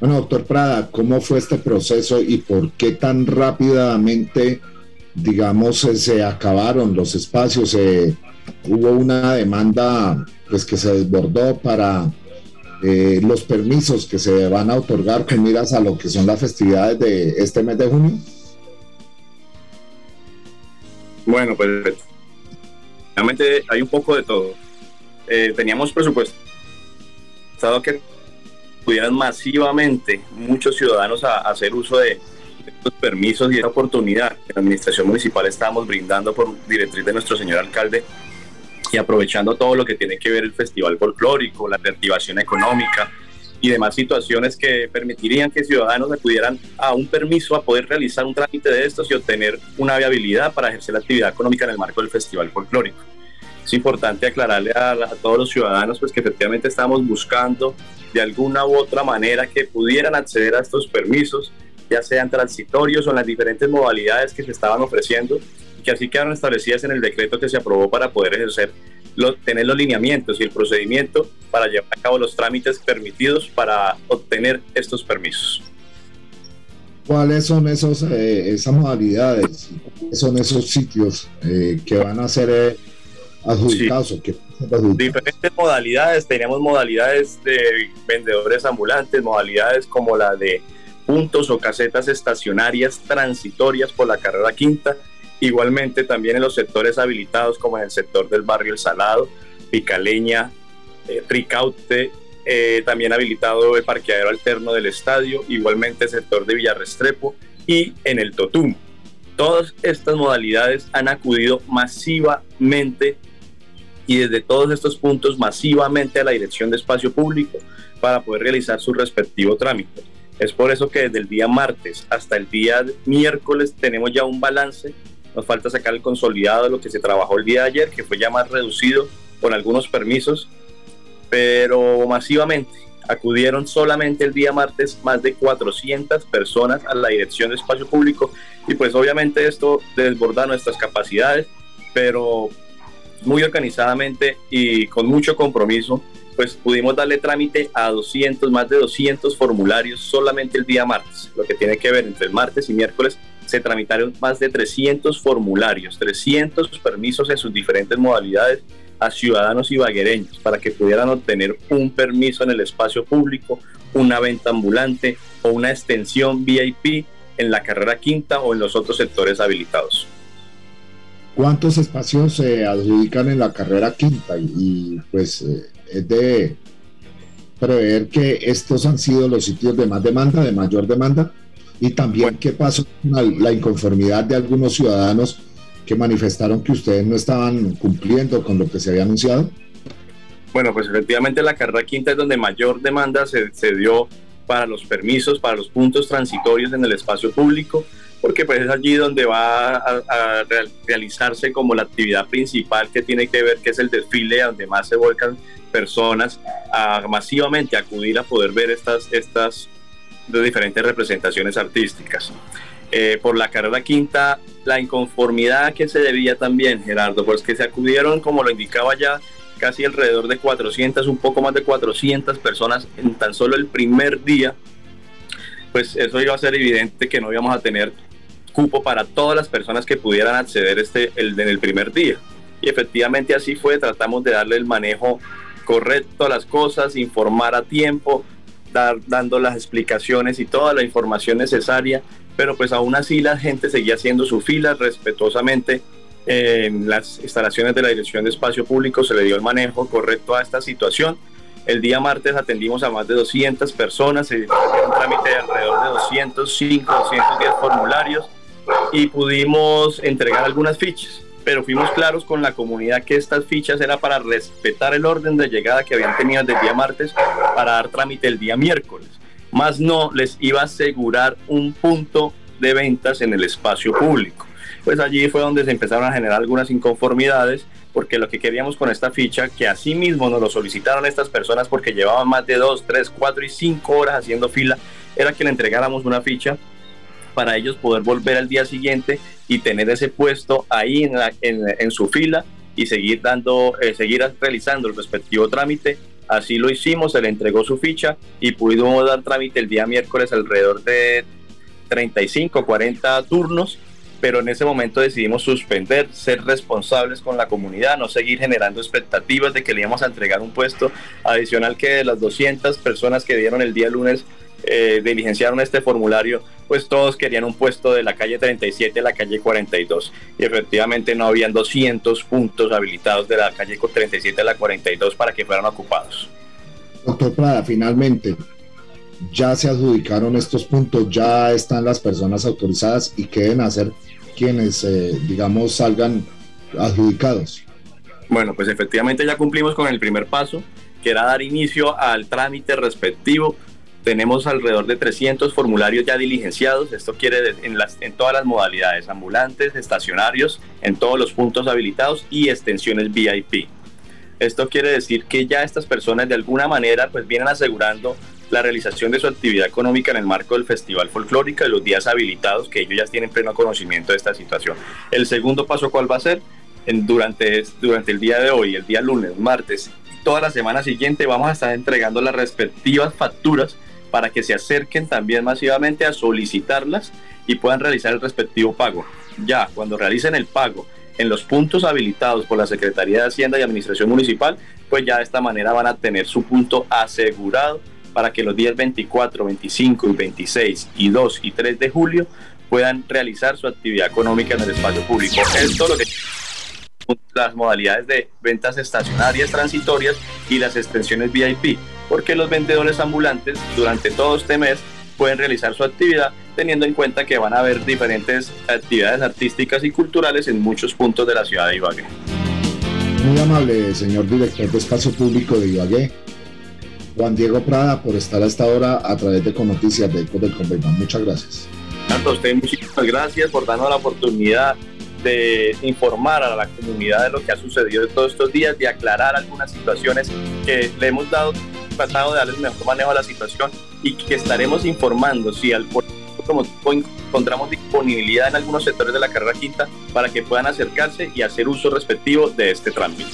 Bueno, doctor Prada, ¿cómo fue este proceso y por qué tan rápidamente, digamos, se acabaron los espacios? hubo una demanda pues, que se desbordó para eh, los permisos que se van a otorgar con miras a lo que son las festividades de este mes de junio? Bueno, pues realmente hay un poco de todo. Eh, teníamos presupuesto que pudieran masivamente muchos ciudadanos a, hacer uso de estos permisos y esta oportunidad que la administración municipal estamos brindando por directriz de nuestro señor alcalde y aprovechando todo lo que tiene que ver el festival folclórico, la reactivación económica y demás situaciones que permitirían que ciudadanos acudieran a un permiso a poder realizar un trámite de estos y obtener una viabilidad para ejercer la actividad económica en el marco del festival folclórico. Es importante aclararle a, todos los ciudadanos pues que efectivamente estamos buscando de alguna u otra manera que pudieran acceder a estos permisos, ya sean transitorios o en las diferentes modalidades que se estaban ofreciendo que así quedaron establecidas en el decreto que se aprobó para poder ejercer, tener los lineamientos y el procedimiento para llevar a cabo los trámites permitidos para obtener estos permisos. ¿Cuáles son esos, eh, esas modalidades? ¿Cuáles son esos sitios eh, que van a ser adjudicados? Diferentes modalidades, tenemos modalidades de vendedores ambulantes, modalidades como la de puntos o casetas estacionarias transitorias por la carrera quinta, Igualmente también en los sectores habilitados como en el sector del barrio El Salado, Picaleña, eh, Ricaute, eh, también habilitado el parqueadero alterno del estadio, igualmente el sector de Villarrestrepo y en el Totum. Todas estas modalidades han acudido masivamente y desde todos estos puntos masivamente a la Dirección de Espacio Público para poder realizar su respectivo trámite. Es por eso que desde el día martes hasta el día miércoles tenemos ya un balance nos falta sacar el consolidado de lo que se trabajó el día de ayer, que fue ya más reducido con algunos permisos, pero masivamente acudieron solamente el día martes más de 400 personas a la Dirección de Espacio Público y pues obviamente esto desborda nuestras capacidades, pero muy organizadamente y con mucho compromiso, pues pudimos darle trámite a 200, más de 200 formularios solamente el día martes, lo que tiene que ver entre el martes y miércoles se tramitaron más de 300 formularios, 300 permisos en sus diferentes modalidades a ciudadanos ibaguereños para que pudieran obtener un permiso en el espacio público, una venta ambulante o una extensión VIP en la carrera quinta o en los otros sectores habilitados. ¿Cuántos espacios se adjudican en la carrera quinta? Y, pues eh, es de prever que estos han sido los sitios de más demanda, de mayor demanda. Y también qué pasó con la inconformidad de algunos ciudadanos que manifestaron que ustedes no estaban cumpliendo con lo que se había anunciado. Bueno, pues efectivamente la carrera quinta es donde mayor demanda se, se dio para los permisos, para los puntos transitorios en el espacio público, porque pues es allí donde va a, realizarse como la actividad principal que tiene que ver, que es el desfile, donde más se vuelcan personas a masivamente acudir a poder ver estas, estas diferentes representaciones artísticas. Eh, por la carrera quinta, la inconformidad que se debía también, Gerardo, pues que se acudieron, como lo indicaba ya, casi alrededor de 400, un poco más de 400 personas en tan solo el primer día, pues eso iba a ser evidente que no íbamos a tener cupo para todas las personas que pudieran acceder este, el, en el primer día. Y efectivamente así fue, tratamos de darle el manejo correcto a las cosas, informar a tiempo, dando las explicaciones y toda la información necesaria, pero pues aún así la gente seguía haciendo su fila respetuosamente. En las instalaciones de la Dirección de Espacio Público se le dio el manejo correcto a esta situación. El día martes atendimos a más de 200 personas, se dio un trámite de alrededor de 205, 210 formularios y pudimos entregar algunas fichas pero fuimos claros con la comunidad que estas fichas era para respetar el orden de llegada que habían tenido desde el día martes para dar trámite el día miércoles. Más no les iba a asegurar un punto de ventas en el espacio público. Pues allí fue donde se empezaron a generar algunas inconformidades, porque lo que queríamos con esta ficha, que así mismo nos lo solicitaron estas personas porque llevaban más de dos, tres, cuatro y cinco horas haciendo fila, era que le entregáramos una ficha para ellos poder volver al día siguiente y tener ese puesto ahí en, su fila y seguir dando, eh, seguir realizando el respectivo trámite. Así lo hicimos, se le entregó su ficha y pudimos dar trámite el día miércoles alrededor de 35, 40 turnos, pero en ese momento decidimos suspender, ser responsables con la comunidad, no seguir generando expectativas de que le íbamos a entregar un puesto adicional que de las 200 personas que dieron el día lunes eh, diligenciaron este formulario, pues todos querían un puesto de la calle 37 a la calle 42 y efectivamente no habían 200 puntos habilitados de la calle 37 a la 42 para que fueran ocupados. Doctor Prada, finalmente, ya se adjudicaron estos puntos, ya están las personas autorizadas y qué deben hacer quienes, eh, digamos, salgan adjudicados. Bueno, pues efectivamente ya cumplimos con el primer paso, que era dar inicio al trámite respectivo tenemos alrededor de 300 formularios ya diligenciados. Esto quiere en, las, en todas las modalidades, ambulantes, estacionarios, en todos los puntos habilitados y extensiones VIP. Esto quiere decir que ya estas personas de alguna manera pues vienen asegurando la realización de su actividad económica en el marco del Festival Folclórico de los días habilitados, que ellos ya tienen pleno conocimiento de esta situación. El segundo paso, ¿cuál va a ser? En, durante, durante el día de hoy, el día lunes, martes, toda la semana siguiente vamos a estar entregando las respectivas facturas para que se acerquen también masivamente a solicitarlas y puedan realizar el respectivo pago. Ya, cuando realicen el pago en los puntos habilitados por la Secretaría de Hacienda y Administración Municipal, pues ya de esta manera van a tener su punto asegurado para que los días 24, 25 y 26 y 2 y 3 de julio puedan realizar su actividad económica en el espacio público. Esto lo que las modalidades de ventas estacionarias transitorias y las extensiones VIP porque los vendedores ambulantes durante todo este mes pueden realizar su actividad teniendo en cuenta que van a haber diferentes actividades artísticas y culturales en muchos puntos de la ciudad de Ibagué. Muy amable, señor director de Espacio Público de Ibagué. Juan Diego Prada, por estar a esta hora a través de Conoticias de Eco del Convenio. Muchas gracias. A usted, muchísimas gracias por darnos la oportunidad de informar a la comunidad de lo que ha sucedido todos estos días, de aclarar algunas situaciones que le hemos dado tratado de darles mejor manejo a la situación y que estaremos informando si al como encontramos disponibilidad en algunos sectores de la carrera quinta para que puedan acercarse y hacer uso respectivo de este trámite.